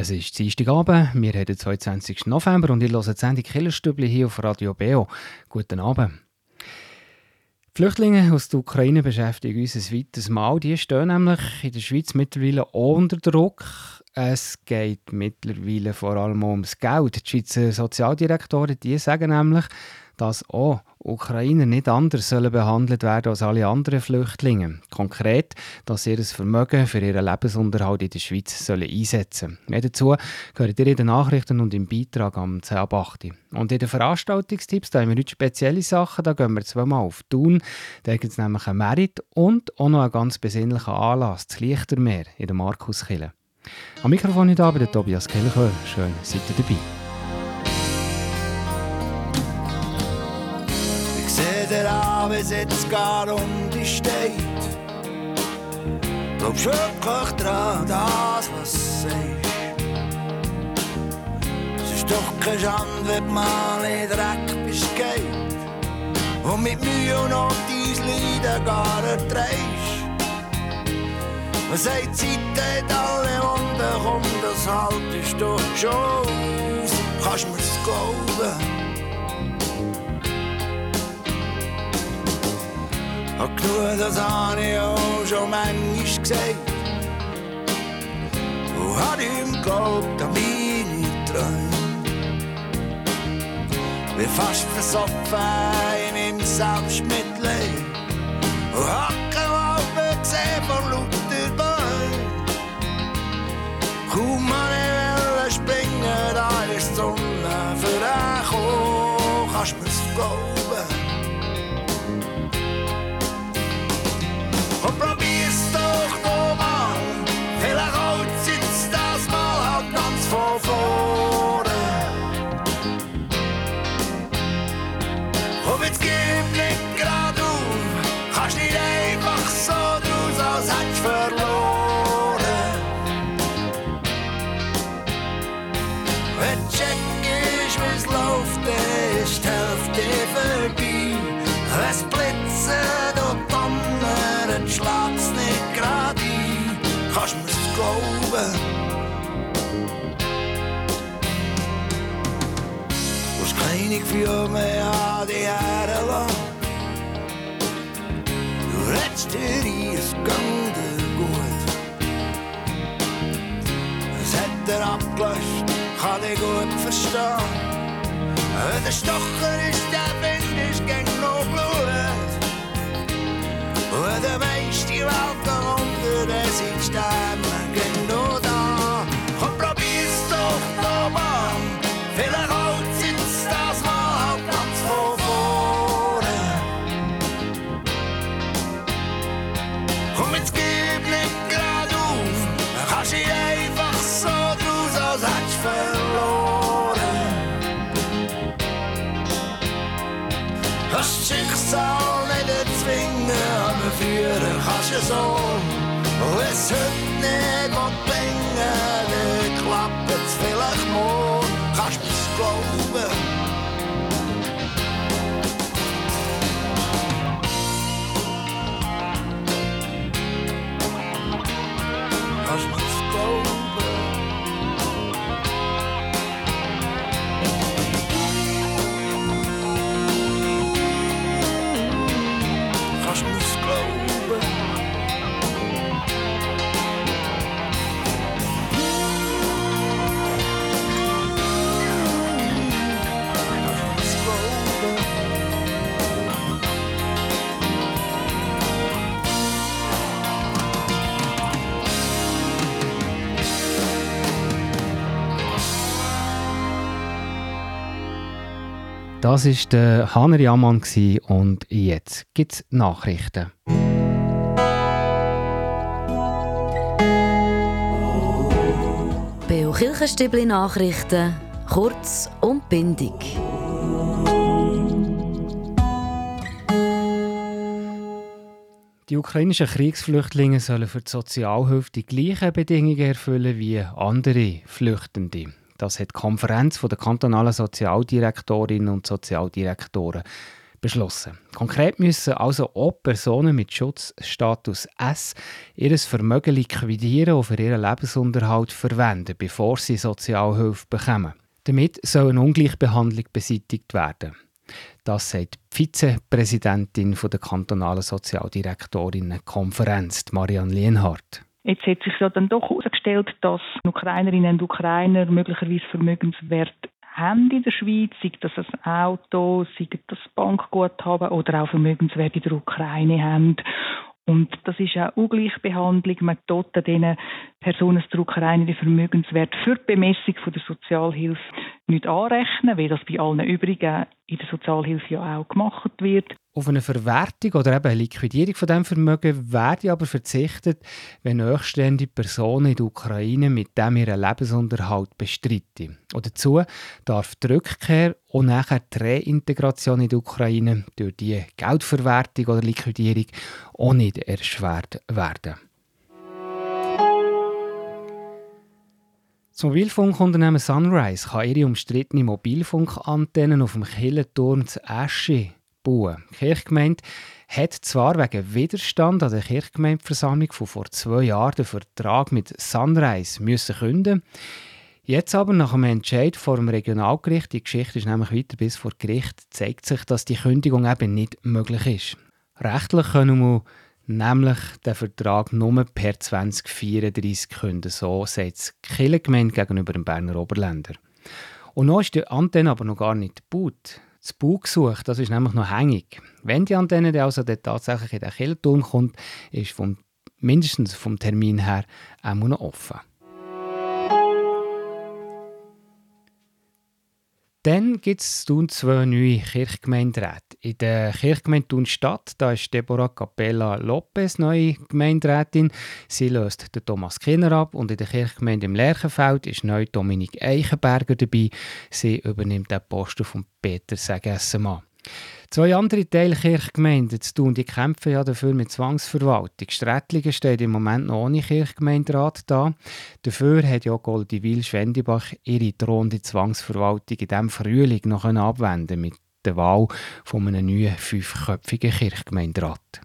Es ist Dienstagabend, wir haben den 22. November und ich höre die Sendung Killerstübli hier auf Radio Beo. Guten Abend. Die Flüchtlinge aus der Ukraine beschäftigen uns ein weiteres Mal. Die stehen nämlich in der Schweiz mittlerweile unter Druck. Es geht mittlerweile vor allem ums Geld. Die Schweizer Sozialdirektoren die sagen nämlich, dass auch Ukrainer nicht anders sollen behandelt werden als alle anderen Flüchtlinge. Konkret, dass sie ihr Vermögen für ihren Lebensunterhalt in der Schweiz sollen einsetzen sollen. Mehr dazu gehört ihr in den Nachrichten und im Beitrag am 10 Und in den Veranstaltungstipps da haben wir heute spezielle Sachen. Da gehen wir zweimal auf Thun. Da gibt es nämlich einen Merit und auch noch einen ganz besinnlichen Anlass, das Lichtermeer in der Markuskille. Am Mikrofon heute Abend der Tobias Kelcher. Schön, seid ihr dabei. Der Abend jetzt gar um dich steht. Glaubst wirklich dran, das, was du sagst? Es ist doch keine Schande, wenn du mal in Dreck bist, geht. Und mit Mühe und Not dein Leiden gar erträgst. Man sagt, Zeit hat alle Wunden, komm, das haltest du schon aus. Kannst mir's glauben? Hab genug, das habe ich auch schon manchmal gesagt. Und hab ihm geglaubt an meine Träume. Bin fast versoffen in meinem Selbstmitleid. Und Der Stocher ist der Wind, ist gegen noch Blut. Und der meiste Welt darunter, der sind Sterne. zo. Hoe is het niet wat dingen? Ik klap het veel mooi. Ga je geloven? Das war der Hanner Jammann und jetzt gibt es Nachrichten. Beo Kirchenstübli Nachrichten, kurz und bindig. Die ukrainischen Kriegsflüchtlinge sollen für die Sozialhilfe die gleichen Bedingungen erfüllen wie andere Flüchtende. Das hat die Konferenz der kantonalen Sozialdirektorinnen und Sozialdirektoren beschlossen. Konkret müssen also auch Personen mit Schutzstatus S ihr Vermögen liquidieren und für ihren Lebensunterhalt verwenden, bevor sie Sozialhilfe bekommen. Damit soll eine Ungleichbehandlung beseitigt werden. Das sagt die Vizepräsidentin der kantonalen Sozialdirektorinnenkonferenz, Marianne Lienhardt. Jetzt hat sich ja dann doch herausgestellt, dass Ukrainerinnen und Ukrainer möglicherweise Vermögenswert haben in der Schweiz, sei das ein Auto, sei das Bankguthaben oder auch Vermögenswerte in der Ukraine haben. Und das ist eine Ungleichbehandlung. Man tut diesen Personen der Ukraine den Vermögenswert für die Bemessung der Sozialhilfe nicht anrechnen, wie das bei allen übrigen in der Sozialhilfe ja auch gemacht wird. Auf eine Verwertung oder eben eine Liquidierung von dem Vermögen werde aber verzichtet, wenn nachstehende Personen in der Ukraine mit dem ihren Lebensunterhalt bestreiten. Und dazu darf die Rückkehr und nachher die Reintegration in die Ukraine durch die Geldverwertung oder Liquidierung auch nicht erschwert werden. Das Mobilfunkunternehmen Sunrise kann ihre umstrittene Mobilfunkantennen auf dem Kirchenturm zu Esche bauen. Die Kirchgemeinde hat zwar wegen Widerstand an der Kirchgemeindeversammlung von vor zwei Jahren den Vertrag mit Sunrise müssen künden Jetzt aber nach einem Entscheid vor dem Regionalgericht, die Geschichte ist nämlich weiter bis vor Gericht, zeigt sich, dass die Kündigung eben nicht möglich ist. Rechtlich können wir nämlich den Vertrag nur per 2034 künden. So sagt es Kirchengemeinde gegenüber dem Berner Oberländer. Und noch ist die Antenne aber noch gar nicht gebaut. Das Baugesuch, das ist nämlich noch hängig. Wenn die Antenne dann also dann tatsächlich in den Kirchenturm kommt, ist vom, mindestens vom Termin her auch noch offen. Dann gibt es zwei neue Kirchgemeinderäte. In der Kirchgemeinde Thun Stadt da ist Deborah Capella Lopez neue Gemeinderätin. Sie löst den Thomas Kinner ab. Und in der Kirchgemeinde im Lerchenfeld ist neu Dominik Eichenberger dabei. Sie übernimmt den Posten von Peter Segessemann. Zwei andere Teilkirchgemeinden zu tun, die kämpfen ja dafür mit Zwangsverwaltung. Strätlingen steht im Moment noch ohne Kirchgemeinderat da. Dafür hat ja Goldivil Schwendibach ihre drohende Zwangsverwaltung in diesem Frühling noch abwenden mit der Wahl von einem neuen fünfköpfigen Kirchgemeinderat.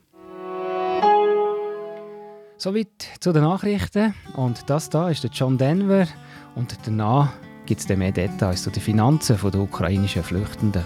Soweit zu den Nachrichten. Und das da ist der John Denver. Und danach gibt es mehr Details zu den Finanzen der ukrainischen Flüchtenden.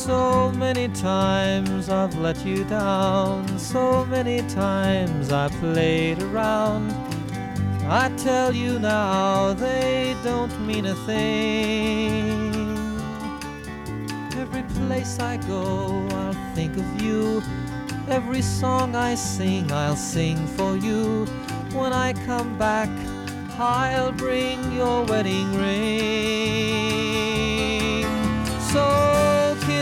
So many times I've let you down, so many times I played around. I tell you now, they don't mean a thing. Every place I go, I'll think of you. Every song I sing, I'll sing for you. When I come back, I'll bring your wedding ring. So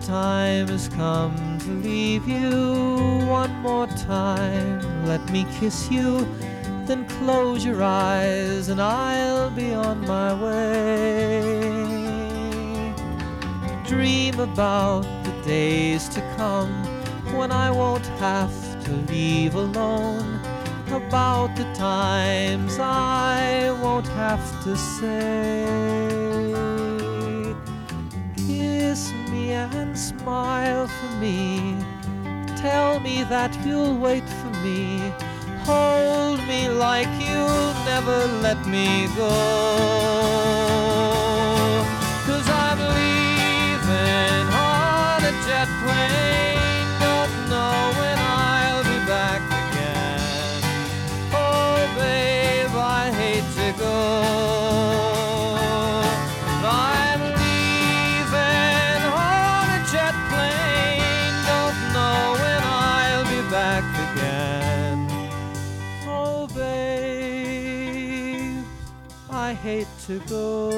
Time has come to leave you one more time. Let me kiss you, then close your eyes, and I'll be on my way. dream about the days to come when I won't have to leave alone. About the times I won't have to say. Kiss me and smile for me. Tell me that you'll wait for me. Hold me like you'll never let me go. Cause I'm leaving on a jet plane. Hate to go.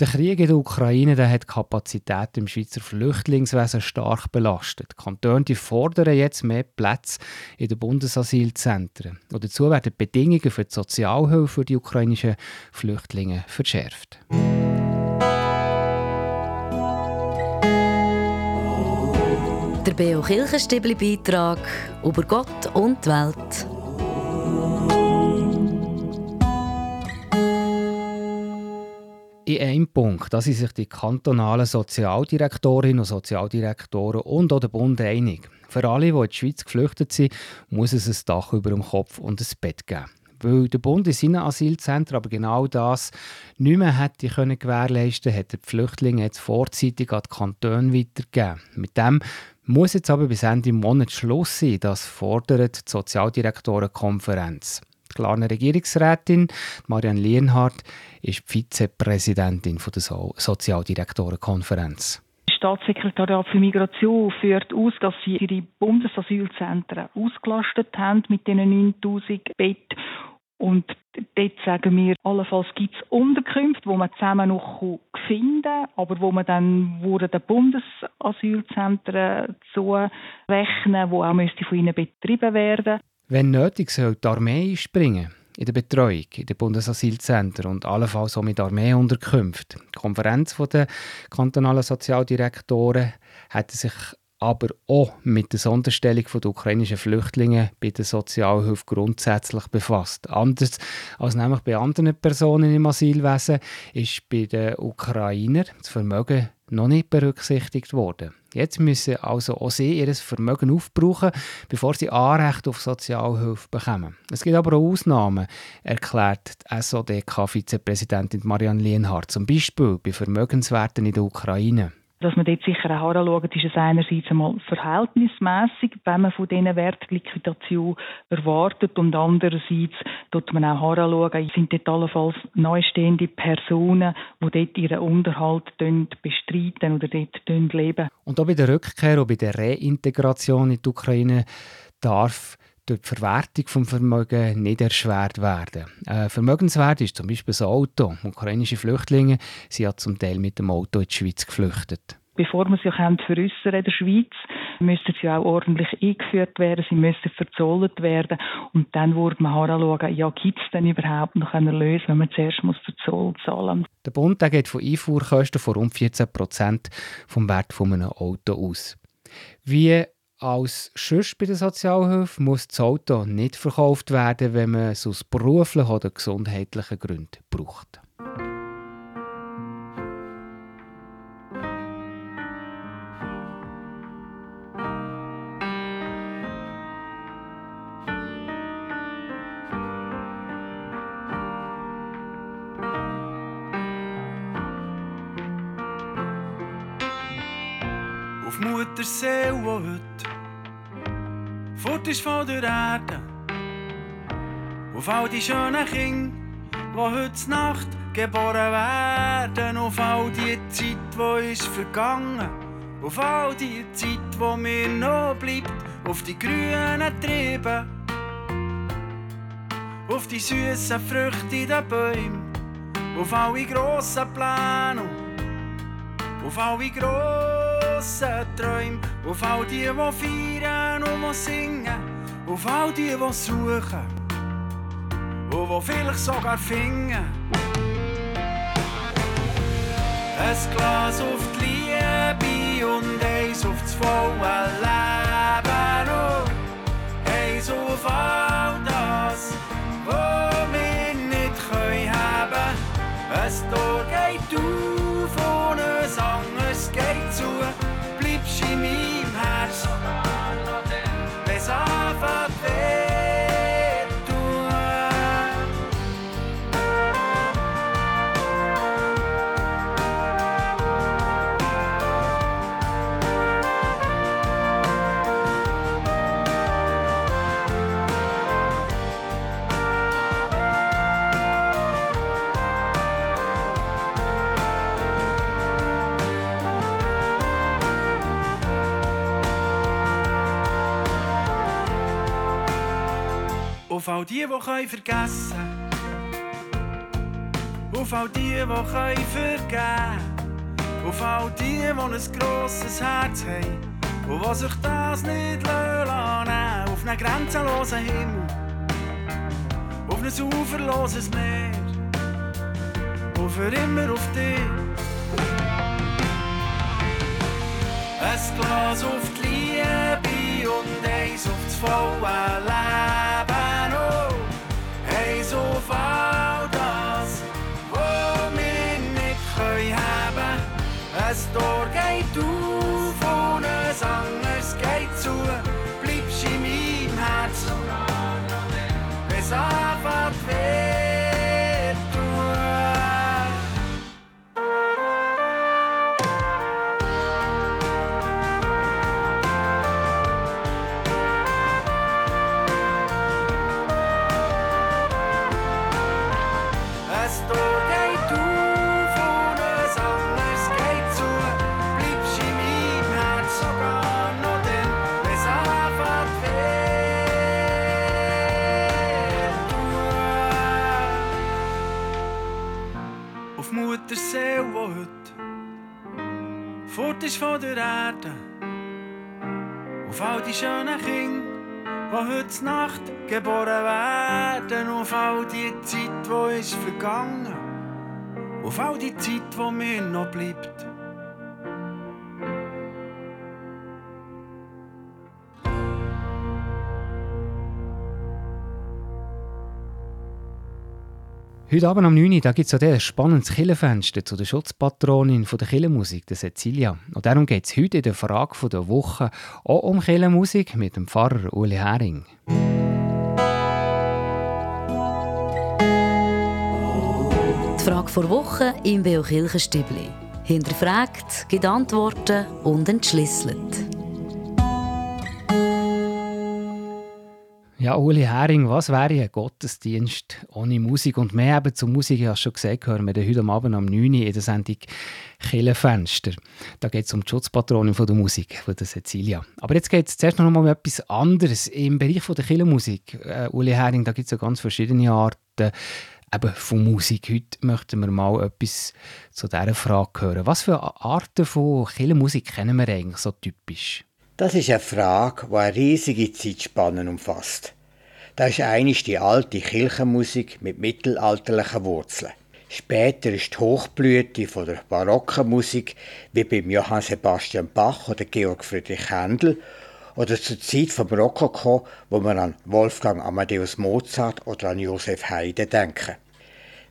Der Krieg in der Ukraine der hat die Kapazität im Schweizer Flüchtlingswesen stark belastet. Die Kantone die fordern jetzt mehr Plätze in den Bundesasylzentren. Und dazu werden die Bedingungen für die Sozialhilfe für die ukrainischen Flüchtlinge verschärft. Der Beo Kirchenstibli Beitrag über Gott und die Welt. In einem Punkt, da sind sich die kantonalen Sozialdirektorinnen und Sozialdirektoren und auch der Bund einig. Für alle, die in die Schweiz geflüchtet sind, muss es ein Dach über dem Kopf und ein Bett geben. Weil der Bund in seinen Asylzentren aber genau das nicht mehr hätte können gewährleisten hat er die Flüchtlinge jetzt vorzeitig an die Kantone weitergegeben. Mit dem muss jetzt aber bis Ende Monat Schluss sein, das fordert die Sozialdirektorenkonferenz. Die Glarner Regierungsrätin Marianne Lienhardt ist die Vizepräsidentin der so Sozialdirektorenkonferenz. Das Staatssekretariat für Migration führt aus, dass sie ihre Bundesasylzentren ausgelastet haben mit diesen 9000 Betten. Und dort sagen wir, allenfalls gibt es Unterkünfte, wo man zusammen noch finden kann, aber wo man dann den Bundesasylzentren zurechnen, wo auch müsste von ihnen betrieben werden. Wenn nötig, soll die Armee einspringen in der Betreuung in den Bundesasylzentren und allenfalls auch mit Armeeunterkünften. Die Konferenz der kantonalen Sozialdirektoren hat sich aber auch mit der Sonderstellung der ukrainischen Flüchtlinge bei der Sozialhilfe grundsätzlich befasst. Anders als nämlich bei anderen Personen im Asylwesen ist bei den Ukrainern das Vermögen noch nicht berücksichtigt worden. Jetzt müssen also auch sie ihr Vermögen aufbrauchen, bevor sie Anrecht auf Sozialhilfe bekommen. Es gibt aber auch Ausnahmen, erklärt die SODK-Vizepräsidentin Marianne Lienhardt, zum Beispiel bei Vermögenswerten in der Ukraine. Dass man dort sicher auch anschaut, ist es einerseits einmal verhältnismäßig, wenn man von diesen Wertliquidation erwartet und andererseits tut man auch anschauen, sind dort allenfalls neustehende Personen, die dort ihren Unterhalt bestreiten oder dort leben. Und auch bei der Rückkehr und bei der Reintegration in die Ukraine darf durch die Verwertung des Vermögens nicht erschwert werden. Ein Vermögenswert ist zum Beispiel ein Auto. Ukrainische Flüchtlinge sind ja zum Teil mit dem Auto in die Schweiz geflüchtet. Bevor man sich veräußern in der Schweiz, müssen sie auch ordentlich eingeführt werden, sie müssen verzollt werden und dann würde man anschauen, ja, gibt es denn überhaupt noch eine Lösung, wenn man zuerst muss den Zoll zahlen muss. Der Bund der geht von Einfuhrkosten von rund 14 Prozent vom Wert von einem Auto aus. Wie als Schutz bei der Sozialhilfe muss das Auto nicht verkauft werden, wenn man es aus beruflichen oder gesundheitlichen Gründen braucht. Auf Muttersee, wo heute fort ist von der Erde. Auf all die schönen Kinder, die heute Nacht geboren werden. Auf all die Zeit, die ist vergangen. Auf all die Zeit, wo mir noch bleibt. Auf die grünen Triebe. Auf die süßen Früchte in den Bäumen. Auf alle grossen Pläne. Auf alle grossen grossen Träume, auf all die, die feiern und singen, auf all die, die suchen. Und die vielleicht sogar finden. Ein Glas auf die Liebe und eins auf das volle Leben und eins auf all das, was wir nicht können haben. Ein Tor geht auf ein anderes geht zu, bleibst in meinem Herz, wenn es anfängt Auf all die, die können vergessen. Auf all die, die können vergeben. Auf all die, die ein grosses Herz haben Und die sich das nicht lassen Auf einen grenzenlosen Himmel. Auf ein uferloses Meer. Und für immer auf dich. Ein Glas auf die Liebe und eins auf das volle Leben. Ein Tor geht auf und ein anderes geht zu. Bleibst in meinem Herz, wenn ist von der Erde. Auf all die schönen Kinder, die heute Nacht geboren werden. Auf all die Zeit, die ist vergangen. Auf all die Zeit, die mir noch bleibt. Heute Abend am 9 Uhr gibt es ein spannendes Killenfenster zu der Schutzpatronin der Killenmusik, der Cecilia. Und darum geht es heute in der Frage der Woche auch um Killenmusik mit dem Pfarrer Uli Hering. Die Frage vor Woche im Beo Kirchenstübli. Hinterfragt, gibt Antworten und entschlüsselt. Ja, Uli Hering, was wäre ein Gottesdienst ohne Musik? Und mehr eben zur Musik, ich habe schon gesagt, hören wir heute Abend um 9 Uhr in der Sendung Killenfenster. Da geht es um die Schutzpatronin von der Musik, von der Cecilia. Aber jetzt geht es zuerst noch mal um etwas anderes. Im Bereich von der Killenmusik, äh, Uli Hering, da gibt es ja ganz verschiedene Arten eben von Musik. Heute möchten wir mal etwas zu dieser Frage hören. Was für Arten von Killenmusik kennen wir eigentlich so typisch? Das ist eine Frage, die eine riesige Zeitspanne umfasst. Da ist einig die alte Kirchenmusik mit mittelalterlichen Wurzeln. Später ist die Hochblüte von der barocken Musik, wie beim Johann Sebastian Bach oder Georg Friedrich Händel, oder zur Zeit vom Rokoko, wo wir an Wolfgang Amadeus Mozart oder an Josef Haydn denken.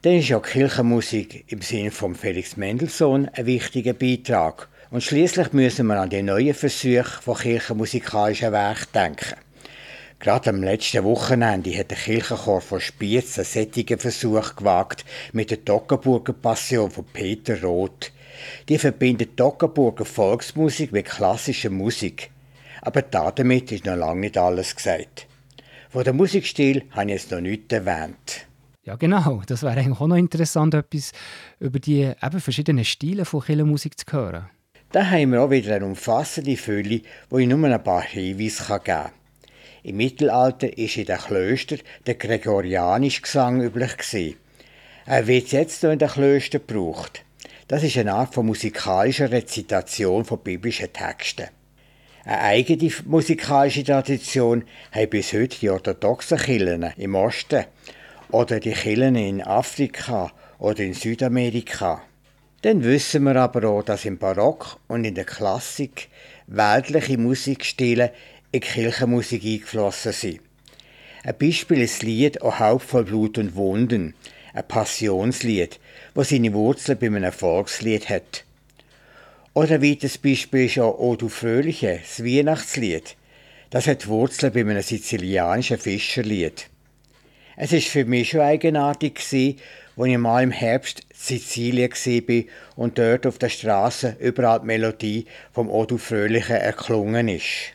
Dann ist ja Kirchenmusik im Sinne von Felix Mendelssohn ein wichtiger Beitrag. Und schließlich müssen wir an die neuen Versuche von kirchenmusikalischen Werken denken. Gerade am letzten Wochenende hat der Kirchenchor von Spiez einen sättigen Versuch gewagt mit der Toggenburger Passion von Peter Roth. Die verbindet Toggenburger Volksmusik mit klassischer Musik. Aber damit ist noch lange nicht alles gesagt. Von dem Musikstil habe ich jetzt noch nichts erwähnt. Ja, genau. Das wäre eigentlich auch noch interessant, etwas über die eben verschiedenen Stile von Kirchenmusik zu hören. Da haben wir auch wieder eine umfassende Fülle, wo ich nur ein paar Hinweise geben kann. Im Mittelalter war in den Klöstern der gregorianische Gesang üblich. Er wird jetzt noch in den Klöstern gebraucht. Das ist eine Art von musikalischer Rezitation von biblischen Texten. Eine eigene musikalische Tradition haben bis heute die orthodoxen Kirchen im Osten oder die Kirchen in Afrika oder in Südamerika. Dann wissen wir aber auch, dass im Barock und in der Klassik weltliche Musikstile in die Kirchenmusik eingeflossen sind. Ein Beispiel ist das Lied «O Haupt voll Blut und Wunden», ein Passionslied, das seine Wurzeln bei einem Volkslied hat. Oder ein weiteres Beispiel ist auch «O du Fröhliche», das Weihnachtslied. Das hat Wurzeln bei einem sizilianischen Fischerlied. Es ist für mich schon eigenartig als ich mal im Herbst in Sizilien war und dort auf der Straße überall die Melodie vom «O du Fröhliche» erklungen ist.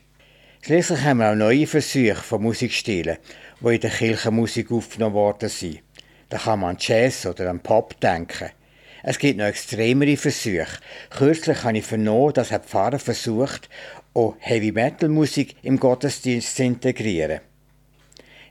Schließlich haben wir auch neue Versuche von Musikstilen, die in der Kirchenmusik aufgenommen worden sind. Da kann man an Jazz oder an Pop denken. Es gibt noch extremere Versuche. Kürzlich habe ich vernommen, dass ein Pfarrer versucht, auch Heavy-Metal-Musik im Gottesdienst zu integrieren.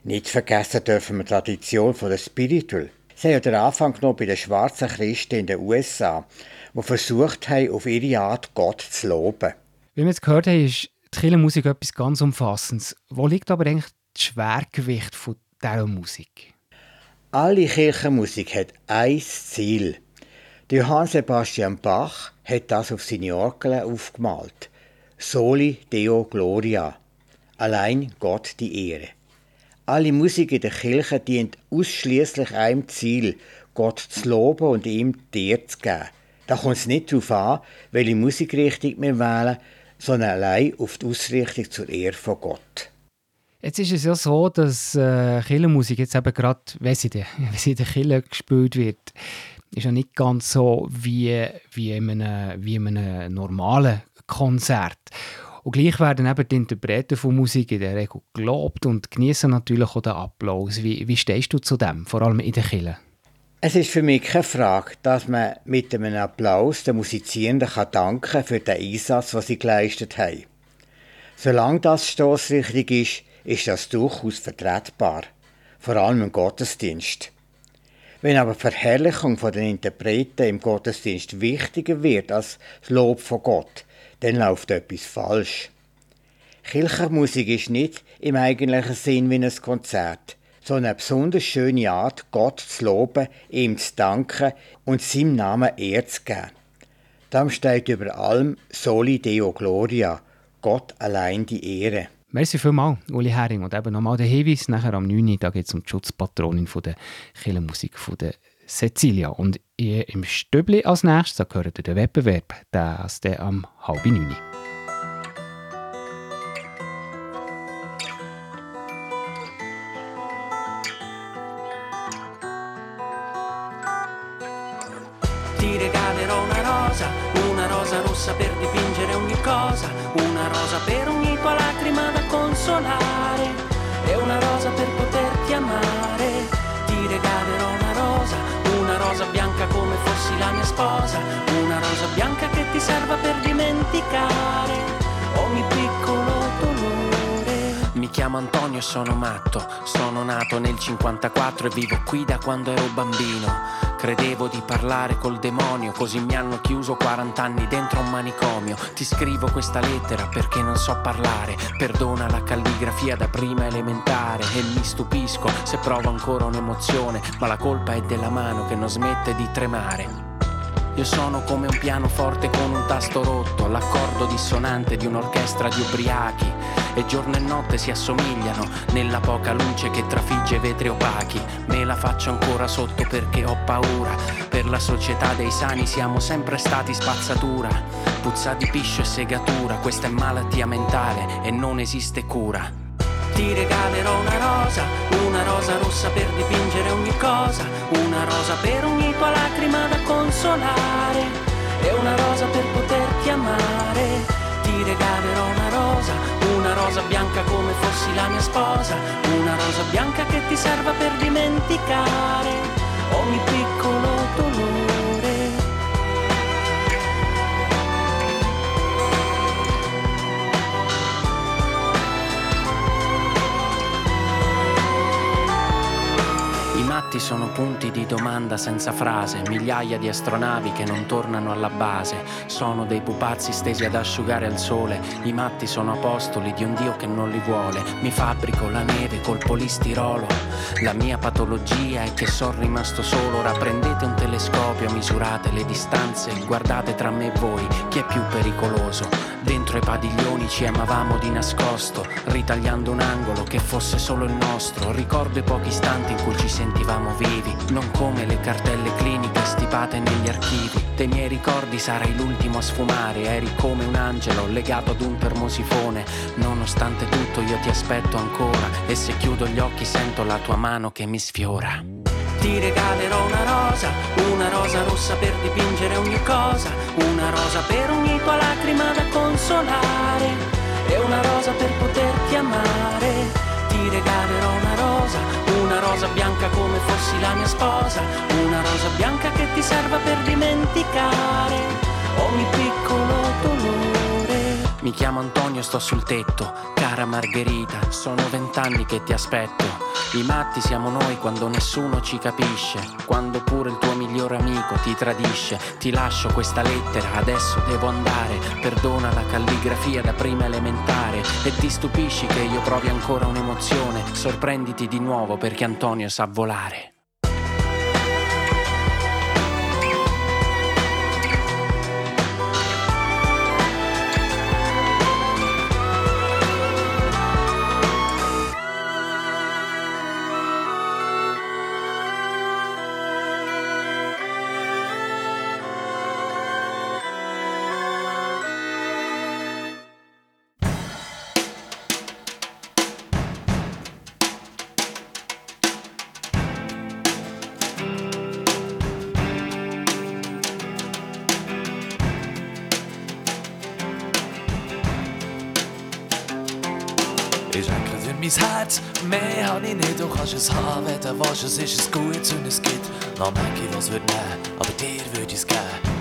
Nicht vergessen dürfen wir die Tradition der Spiritual. Sie haben den Anfang genommen bei den schwarzen Christen in den USA, die versucht haben, auf ihre Art Gott zu loben. Wie wir jetzt gehört haben, ist die Kirchenmusik etwas ganz Umfassendes. Wo liegt aber eigentlich das Schwergewicht von dieser Musik? Alle Kirchenmusik hat ein Ziel. Johann Sebastian Bach hat das auf seine Orgel aufgemalt. Soli Deo Gloria. Allein Gott die Ehre. Alle Musik in der Kirche dient ausschließlich einem Ziel, Gott zu loben und ihm die Ehre zu geben. Da kommt es nicht darauf an, welche Musikrichtung wir wählen, sondern allein auf die Ausrichtung zur Ehre von Gott. Jetzt ist es ja so, dass äh, Kirchenmusik jetzt eben gerade, wenn sie, in der Kirche gespielt wird, ist ja nicht ganz so wie, wie, in einem, wie in einem normalen Konzert. Und gleich werden eben die Interpreten von Musik in der Regel gelobt und genießen natürlich auch den Applaus. Wie, wie stehst du zu dem, vor allem in der Kirche? Es ist für mich keine Frage, dass man mit einem Applaus den Musizierenden kann danken für den Einsatz, den sie geleistet haben. Solange das stoßrichtig ist, ist das durchaus vertretbar, vor allem im Gottesdienst. Wenn aber die Verherrlichung den Interpreten im Gottesdienst wichtiger wird als das Lob von Gott, dann läuft etwas falsch. Kirchenmusik ist nicht im eigentlichen Sinn wie ein Konzert, sondern eine besonders schöne Art, Gott zu loben, ihm zu danken und seinem Namen Ehre zu geben. Darum steht über allem Soli Deo Gloria, Gott allein die Ehre. Merci vielmals, Uli Hering. Und eben nochmal der Hinweis, nachher am 9. Uhr geht es um die Schutzpatronin von der Kirchenmusik von der Cecilia. Und im Stöbli als nächstes, da gehört der Wettbewerb, der am halb 9. Uhr. Ti regalerò una rosa, una rosa rossa per dipingere ogni cosa, una rosa per ogni tua lacrima da consolare dimenticare ogni piccolo dolore. Mi chiamo Antonio e sono matto, sono nato nel 54 e vivo qui da quando ero bambino. Credevo di parlare col demonio, così mi hanno chiuso 40 anni dentro un manicomio. Ti scrivo questa lettera perché non so parlare. Perdona la calligrafia da prima elementare e mi stupisco se provo ancora un'emozione, ma la colpa è della mano che non smette di tremare. Io sono come un pianoforte con un tasto rotto, l'accordo dissonante di un'orchestra di ubriachi. E giorno e notte si assomigliano nella poca luce che trafigge vetri opachi. Me la faccio ancora sotto perché ho paura. Per la società dei sani siamo sempre stati spazzatura. Puzza di piscio e segatura, questa è malattia mentale e non esiste cura. Ti regalerò una rosa, una rosa rossa per dipingere ogni cosa, una rosa per ogni tua lacrima da consolare e una rosa per poterti amare. Ti regalerò una rosa, una rosa bianca come fossi la mia sposa, una rosa bianca che ti serva per dimenticare ogni piccolo matti sono punti di domanda senza frase, migliaia di astronavi che non tornano alla base, sono dei pupazzi stesi ad asciugare al sole, i matti sono apostoli di un Dio che non li vuole, mi fabbrico la neve col polistirolo, la mia patologia è che sono rimasto solo, ora prendete un telescopio, misurate le distanze, guardate tra me e voi chi è più pericoloso, dentro i padiglioni ci amavamo di nascosto, ritagliando un angolo che fosse solo il nostro, ricordo i pochi istanti in cui ci sentivamo vivi, non come le cartelle cliniche stipate negli archivi. Dei miei ricordi sarai l'ultimo a sfumare, eri come un angelo legato ad un termosifone. Nonostante tutto io ti aspetto ancora e se chiudo gli occhi sento la tua mano che mi sfiora. Ti regalerò una rosa, una rosa rossa per dipingere ogni cosa, una rosa per ogni tua lacrima da consolare e una rosa per poterti amare. Ti regalerò una rosa, una rosa bianca come fossi la mia sposa, una rosa bianca che ti serva per dimenticare ogni piccolo. Mi chiamo Antonio, sto sul tetto, cara Margherita, sono vent'anni che ti aspetto. I matti siamo noi quando nessuno ci capisce, quando pure il tuo migliore amico ti tradisce. Ti lascio questa lettera, adesso devo andare. Perdona la calligrafia da prima elementare e ti stupisci che io provi ancora un'emozione. Sorprenditi di nuovo perché Antonio sa volare. Mehr hab ich nicht, du kannst es haben, wenn du willst, es ist es gut und es gibt noch manche, was wird nehmen, aber dir würde ich es geben.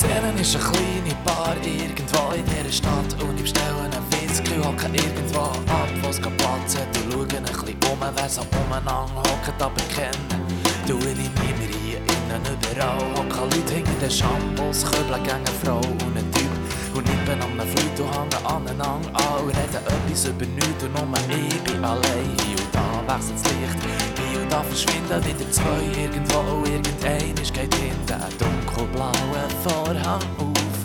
Szene ist eine kleine Bar irgendwo in dieser Stadt. Und ich bestelle einen Whisky, hocke irgendwo ab, wo's keinen Platz hat. Und schaue ein bisschen um, wer so umeinander hockt, aber kennen tue ich niemand hier innen, überall. Hocken Leute hinter den Shampoos, Köbel gegen eine Frau und ein Und nippen an einem Fleut und hängen aneinander an und reden etwas über nichts und nur ich bin allein. Hier und da wechselt das Licht, hier und da verschwinden wieder zwei irgendwo und irgendeines geht hinter einen dunkelblauen Vorhang auf.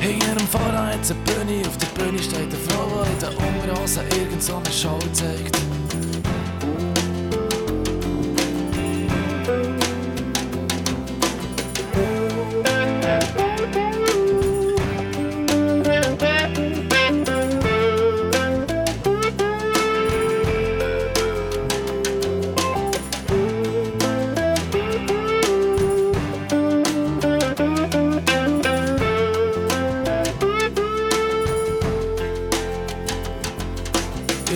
Hinter dem Vorhang hat es eine Bühne, auf der Bühne steht eine Frau, die in den Unterhosen irgend so eine Show zeigt.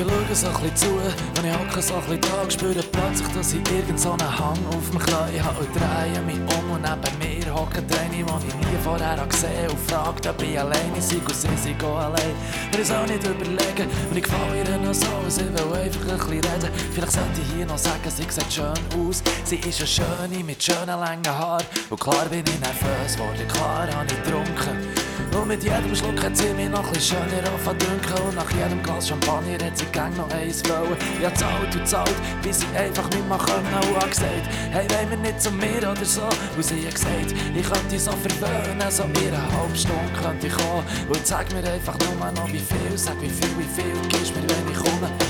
Ich schaue so ein bisschen zu, wenn ich hocke so ein bisschen da, spüre plötzlich, dass ich irgend so einen Hang auf dem Knie habe und drehe mich um und neben mir hockt eine, die ich nie vorher habe gesehen und fragt, ob ich alleine sei und sie auch allein. Und ich soll nicht überlegen und ich gefalle ihr noch so, sie will einfach ein bisschen reden. Vielleicht sollte ich hier noch sagen, sie sieht schön aus. Sie ist eine Schöne mit schönen langen Haaren und klar bin ich nervös geworden, klar habe ich getrunken. Und mit jedem Schluck hat sie mich noch ein bisschen schöner anfangen Und nach jedem Glas Champagner hat sie gang noch eins wollen. Hab zahlt und zahlt, bis sie einfach nicht mehr können. Und hab gesagt, hey, wollen wir nicht zu mir oder so? Und sie hat gesagt, ich könnte so verwöhnen, so in einer halben Stunde könnte ich kommen. Und sag mir einfach nur noch wie viel, sag wie viel, wie viel gibst mir, wenn ich komme.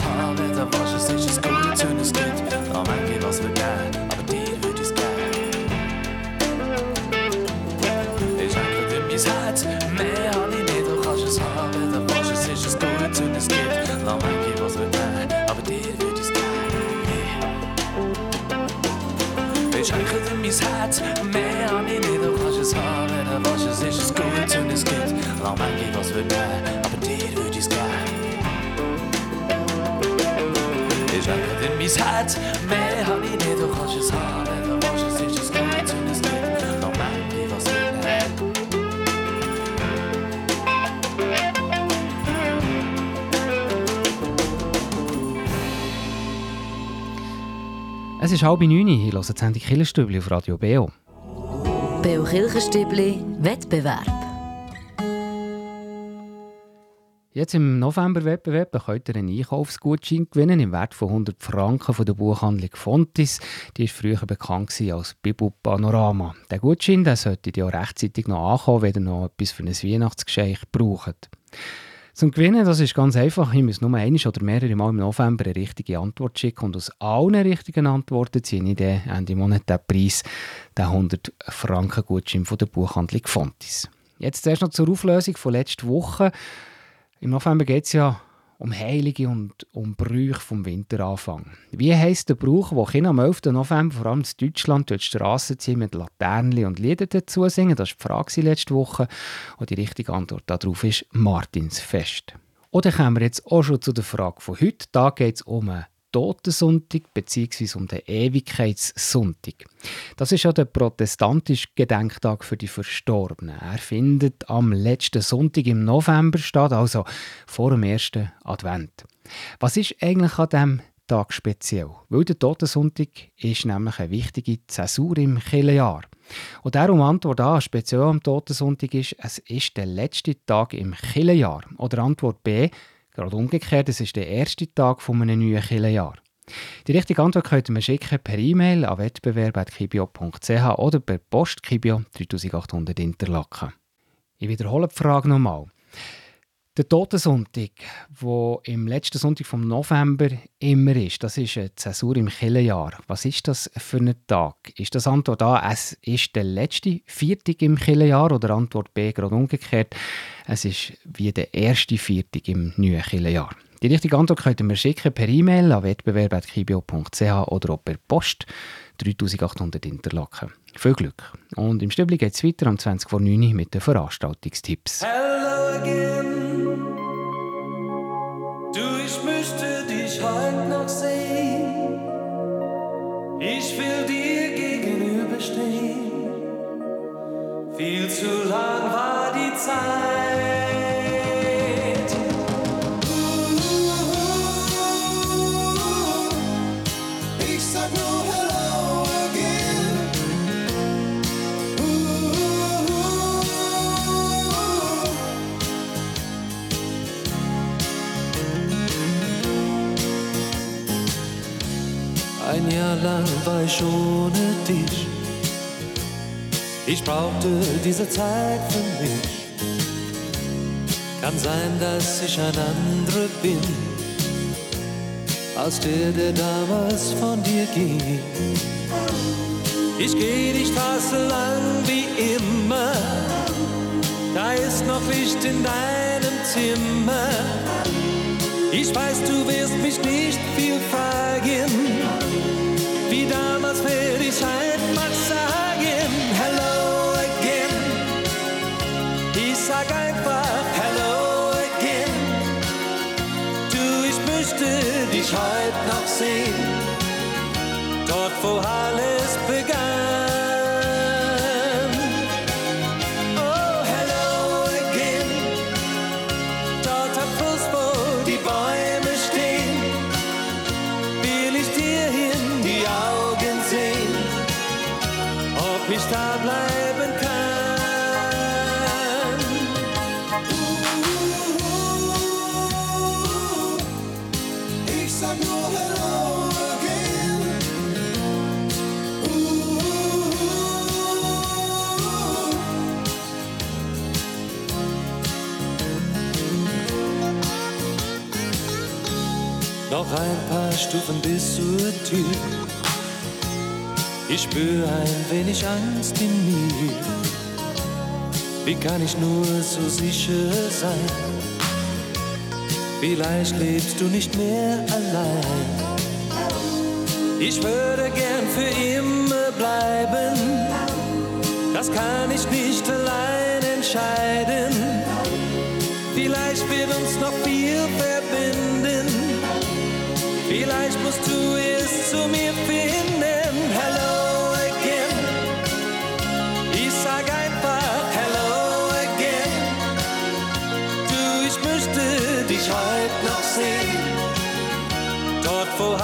Nicht, du in mein Herz. Mehr hab ich nicht, du kannst es haben, wenn du willst, es ist es gut und es gibt noch Momente, was ich nicht Es ist halb neun, hier hören Sie die Killerstübli auf Radio Beo. Beo Kirchenstübli Wettbewerb. Jetzt im November-Wettbewerb könnt ihr einen Einkaufsgutschein gewinnen im Wert von 100 Franken von der Buchhandlung Fontis. Die war früher bekannt als Bibu Panorama. Der Gutschein der sollte ihr rechtzeitig noch ankommen, wenn ihr noch etwas für ein Weihnachtsgeschenk braucht. Zum Gewinnen, das ist ganz einfach. Ihr müsst nur eine oder mehrere Mal im November eine richtige Antwort schicken und aus allen richtigen Antworten ziehe ich dann Ende Monat den Preis, den 100 Franken Gutschein von der Buchhandlung Fontis. Jetzt zuerst noch zur Auflösung von letzter Woche. Im November geht es ja um Heilige und um Brüche vom Winteranfang. Wie heisst der Brauch, wo Kinder am 11. November vor allem in Deutschland durch die Straßen ziehen mit Laternen und Lieder dazu singen? Das war die Frage letzte Woche. Und die richtige Antwort darauf ist Martinsfest. Oder kommen wir jetzt auch schon zu der Frage von heute. Da geht es um einen Totensonntag bzw. um den Ewigkeitssonntag. Das ist ja der protestantische Gedenktag für die Verstorbenen. Er findet am letzten Sonntag im November statt, also vor dem ersten Advent. Was ist eigentlich an diesem Tag speziell? Weil der Totensonntag ist nämlich eine wichtige Zäsur im Kirchenjahr. Und darum Antwort A, speziell am Totensonntag ist, es ist der letzte Tag im Kirchenjahr. Oder Antwort B, Gerade umgekehrt, es ist der erste Tag von einem neuen Kirchenjahr. Die richtige Antwort könnt ihr schicken per E-Mail an wettbewerb.kibio.ch oder per Post Kibio 3800 Interlaken. Ich wiederhole die Frage nochmal. Der Totensonntag, der im letzten Sonntag vom November immer ist, das ist eine Zäsur im Killenjahr. Was ist das für ein Tag? Ist das Antwort A, es ist der letzte Viertag im Killenjahr oder Antwort B, gerade umgekehrt, es ist wie der erste Viertag im neuen Killenjahr? Die richtige Antwort könnt ihr mir schicken per E-Mail an wettbewerb.kibio.ch oder auch per Post 3800 Interlaken. Viel Glück! Und im Stübli geht es weiter am 20 vor 9 Uhr mit den Veranstaltungstipps. Hello again. Du, ich möchte dich heute noch sehen. Ich will dir gegenüberstehen. Viel zu lang war die Zeit. Lang war ich ohne dich. Ich brauchte diese Zeit für mich. Kann sein, dass ich ein anderer bin, als der, der damals von dir ging. Ich geh die Straße lang wie immer. Da ist noch Licht in deinem Zimmer. Ich weiß, du wirst mich nicht viel fragen. Wie damals werde ich einfach sagen, hello again. Ich sag einfach hello again. Du, ich möchte dich heute noch sehen. Dort, wo alles begann. Noch ein paar Stufen bis zur Tür. Ich spüre ein wenig Angst in mir. Wie kann ich nur so sicher sein? Vielleicht lebst du nicht mehr allein. Ich würde gern für immer bleiben. Das kann ich nicht allein entscheiden. Vielleicht wird uns noch viel verbinden. Vielleicht musst du es zu mir finden. Hello again. Ich sag einfach Hello again. Du, ich möchte dich heute noch sehen. Dort, wo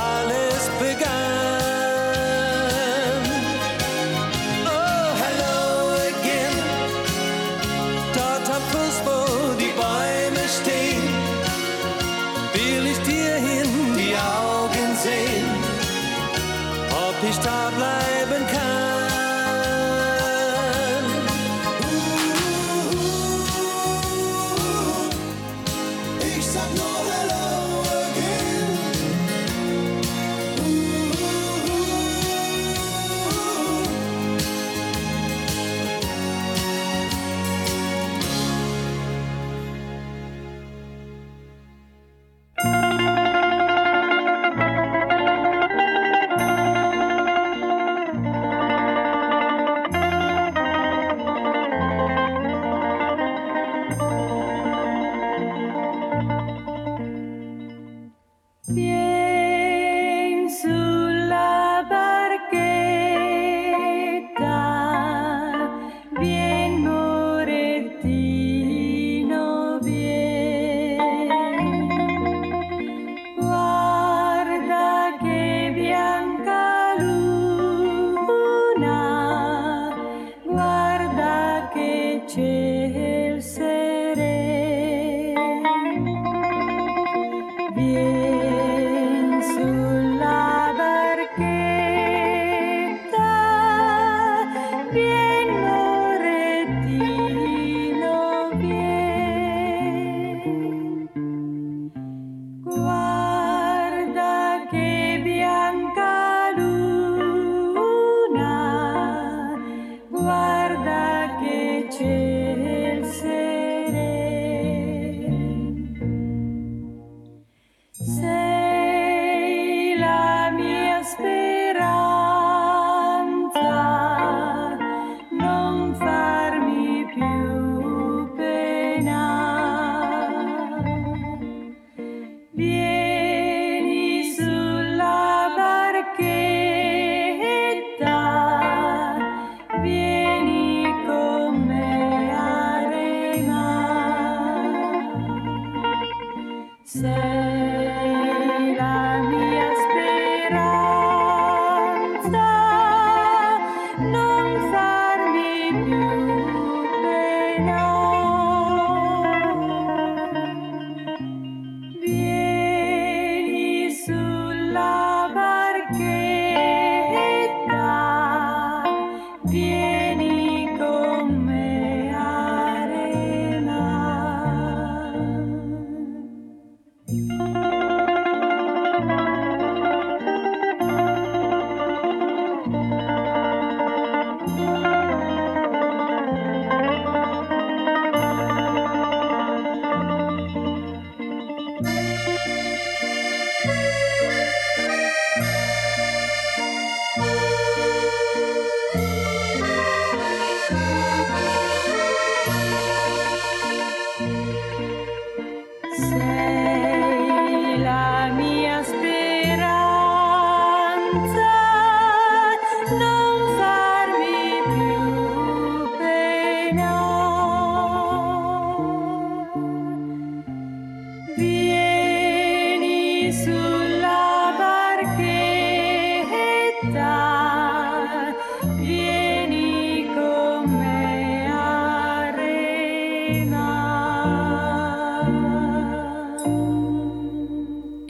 别。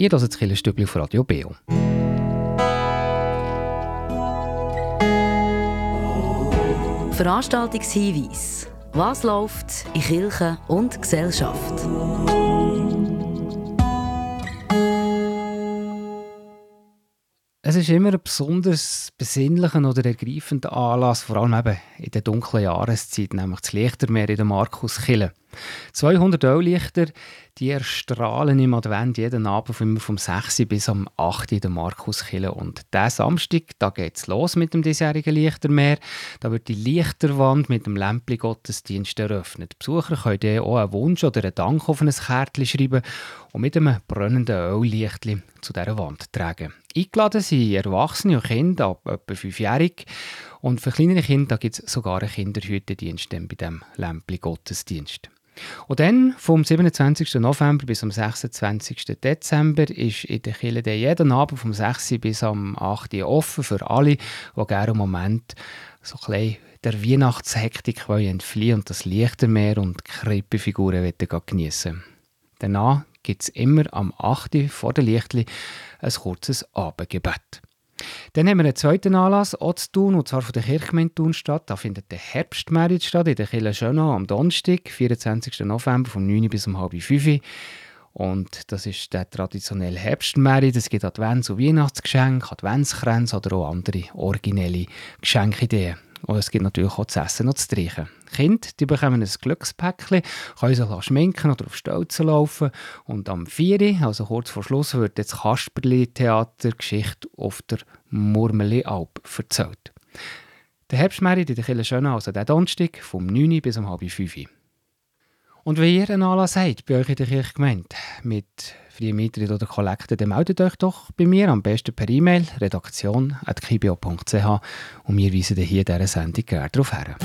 Ihr hört das Killerstübli auf Radio Beo. Veranstaltungshinweis. Was läuft in Kirche und Gesellschaft? Es ist immer ein besonders besinnlicher oder ergreifender Anlass, vor allem eben in der dunklen Jahreszeit, nämlich das Lichtermeer in der Markuskille. 200 Öllichter, die erstrahlen im Advent jeden Abend immer vom 6. bis am 8. in der Markuskille. Und diesen Samstag, da geht es los mit dem diesjährigen Lichtermeer. Da wird die Lichterwand mit dem Lämpli-Gottesdienst eröffnet. Die Besucher können dann auch einen Wunsch oder einen Dank auf ein Kärtchen schreiben und mit einem brennenden Öllichtli zu dieser Wand tragen. Eingeladen sind Erwachsene und Kinder ab etwa 5-jährig. Und für kleinere Kinder gibt es sogar einen Kinderhütendienst bei diesem Lämpli-Gottesdienst. Und dann, vom 27. November bis am 26. Dezember, ist in der Kirche jeden Abend vom 6. bis am 8. offen für alle, die gerne einen Moment so ein der Weihnachtshektik entfliehen und das Lichtermeer und Krippefiguren geniessen Danach gibt es immer am 8. vor der Lichtli ein kurzes Abendgebet. Dann haben wir einen zweiten Anlass auch zu tun, und zwar von der Kirchgemeinde statt. Da findet der Herbstmerit statt in der Kirche Schönau am Donnerstag, 24. November, von 9 bis um halb 5 und das ist der traditionelle Herbstmerit. Es gibt Advents- und Weihnachtsgeschenke, Adventskränze oder auch andere originelle Geschenkideen. Und es gibt natürlich auch zu essen und zu trinken. Kinder die bekommen ein Glückspäckchen, können sich schminken oder auf Stelzen laufen. Und am 4., also kurz vor Schluss, wird das Kasperli-Theater Geschichte auf der Murmeli-Alp erzählt. Der Herbstmerit in der Kille Schöne, also der Donnerstag, vom 9. bis um halb 5. Und wenn ihr einen Anlass habt bei euch in der Kirchgemeinde mit freien Mitglied oder Kollekten, dann meldet euch doch bei mir, am besten per E-Mail, redaktion.kibio.ch und wir weisen hier in dieser Sendung gerne darauf her.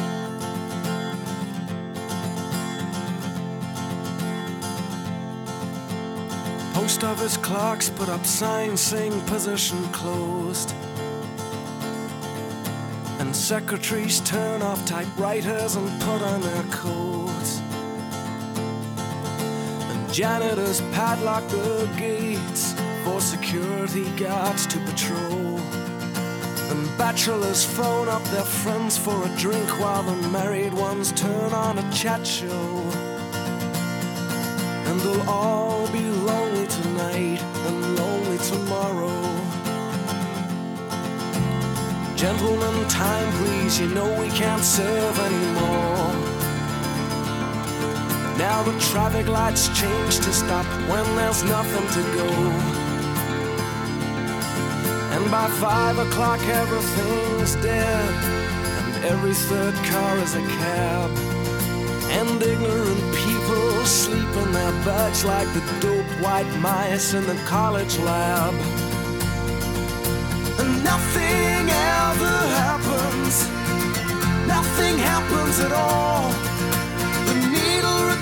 Post office clerks put up signs saying position closed. And secretaries turn off typewriters and put on their coats. Janitors padlock the gates for security guards to patrol. And bachelors phone up their friends for a drink while the married ones turn on a chat show. And they'll all be lonely tonight and lonely tomorrow. Gentlemen, time please, you know we can't serve anymore. Now the traffic lights change to stop when there's nothing to go. And by five o'clock everything's dead, and every third car is a cab. And ignorant people sleep in their beds like the dope white mice in the college lab. And nothing ever happens, nothing happens at all.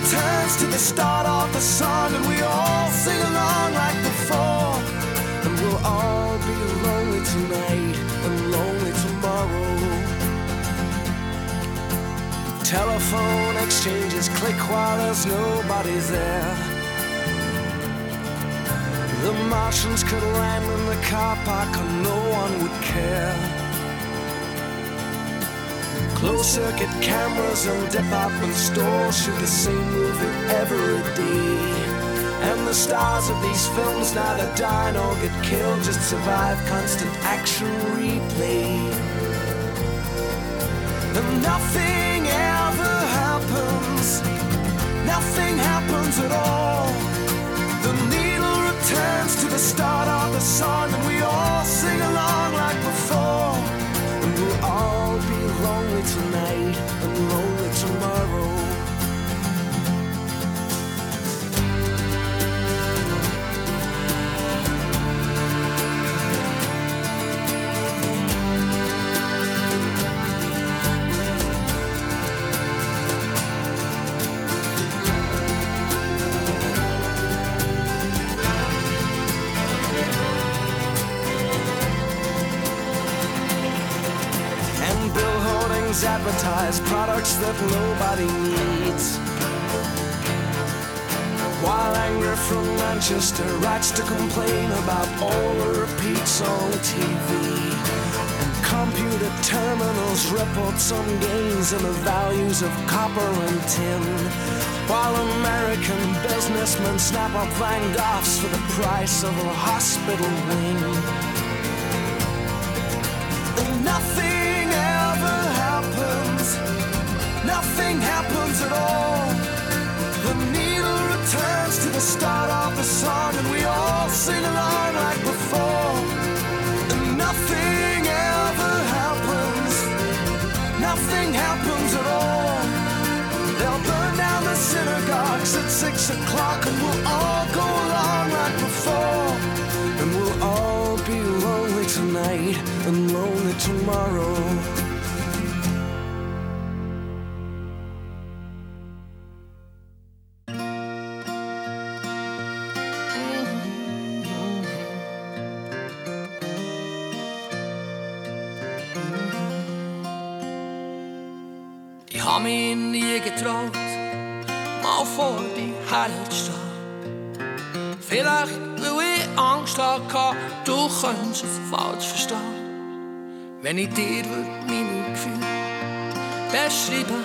Returns to the start of the song, and we all sing along like before. And we'll all be lonely tonight and lonely tomorrow. Telephone exchanges click while there's nobody there. The Martians could land in the car park and no one would care. Closed circuit cameras and department stores shoot the same movie every day. And the stars of these films neither die nor get killed, just survive constant action replay. And nothing ever happens, nothing happens at all. The needle returns to the start of the song, advertise products that nobody needs. While anger from Manchester writes to complain about all the repeats on TV. And computer terminals report some gains in the values of copper and tin. While American businessmen snap up Van Goghs for the price of a hospital wing. nothing happens at all. The needle returns to the start of the song, and we all sing along like before. And nothing ever happens, nothing happens at all. They'll burn down the synagogues at six o'clock, and we'll all go along like before. And we'll all be lonely tonight and lonely tomorrow. Könntest es falsch verstehen. Wenn ich dir meine Gefühle beschreiben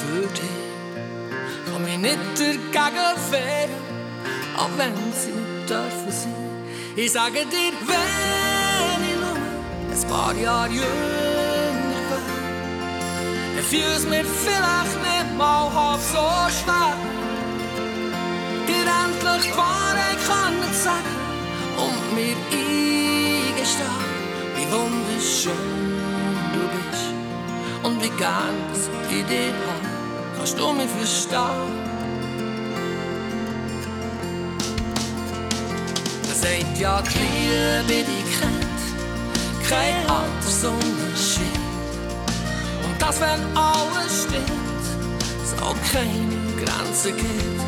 für dich, kann mich nicht dagegen wehren, auch wenn sie dürfen sein. Ich sage dir, wenn ich nur ein paar Jahre jünger wäre, dann fühl's mir vielleicht nicht mal halb so schwer. Dir endlich die Wahrheit können sagen mir eingestehen, wie wunderschön du bist und wie gern das ich hab. Kannst du mich verstehen? Man sagt ja, die Liebe, die kennt kein Altersunterschied. Und dass, wenn alles stimmt, es auch keine Grenzen gibt.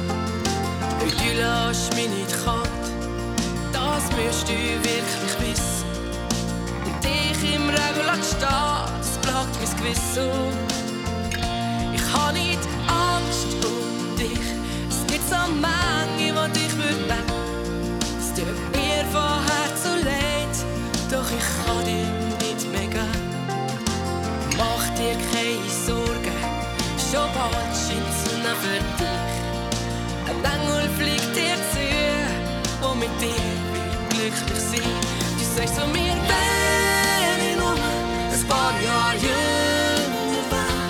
Und du lässt mich nicht kalt, das müsst du wirklich wissen. Und dich im Regen lassen stehen, das plagt mein Gewissen. Ich habe nicht Angst um dich, es gibt so Menge, die dich würden es tut mir von Herzen leid, doch ich kann dir nicht mehr geben. Mach dir keine Sorgen, schon bald scheint's Sonne für dich. Ein Engel fliegt dir zu, und mit dir paar Jahre jünger wäre,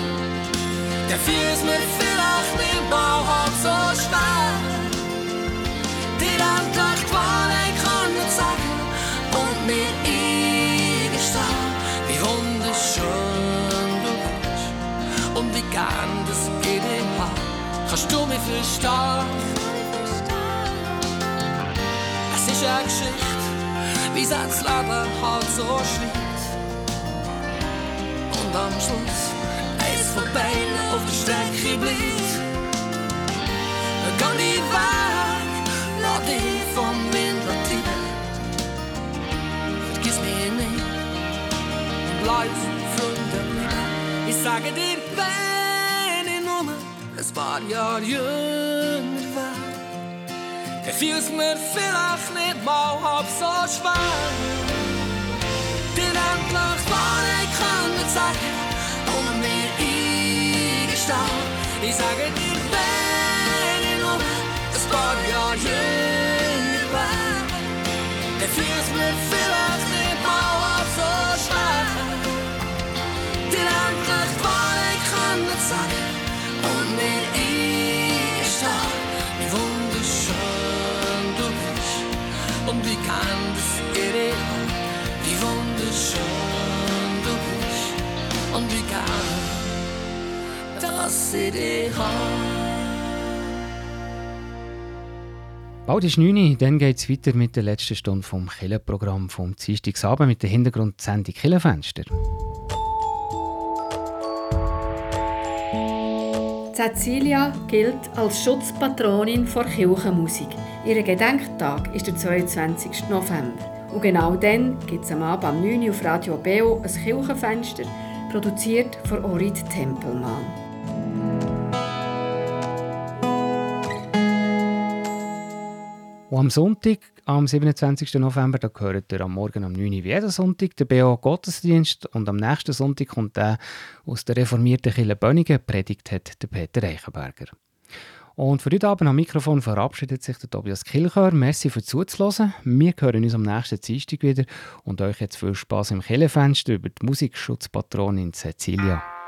dann fühl's mir vielleicht nicht mal halb so schwer dir endlich die Wahrheit können sagen und mir eingestehen, wie wunderschön du bist und wie gern das ich dich hab. Kannst du mich verstehen? Das Leben halt so schreibt. Und am Schluss von beiden auf der Strecke bleibt. Gang die Weg, lass dich vom Wind treiben. Vergiss mich nicht und bleib Freunde bleiben. Ich sage dir, wenn ich nur ein paar jünger wäre, dann fühl's mir vielleicht nicht mal halb so schwer. Dir endlich Wahrheit können sagen und mir eingestehen. Ich sage dir, wenn ich nur ein paar Jahre jünger wäre, dann fühl's mir vielleicht nicht das ich dich. Bald ist 9 Uhr, dann geht es weiter mit der letzten Stunde vom Killenprogramm vom Dienstagsabend mit der Hintergrundsendung Killenfenster. Cecilia gilt als Schutzpatronin vor Kirchenmusik. Ihr Gedenktag ist der 22. November. Und genau dann gibt es am Abend am 9 Uhr auf Radio Beo ein Kirchenfenster, produziert von Orit Tempelmann. Und am Sonntag, am 27. November, da gehört ihr am Morgen um 9 Uhr wie jeden Sonntag der BO Gottesdienst und am nächsten Sonntag kommt der aus der reformierten Kirche Bönigen, predigt hat der Peter Eichenberger. Und für heute Abend am Mikrofon verabschiedet sich der Tobias Kilchör. Merci für zuzuhören. Wir hören uns am nächsten Dienstag wieder und euch jetzt viel Spaß im Killenfenster über die Musikschutzpatronin Cecilia.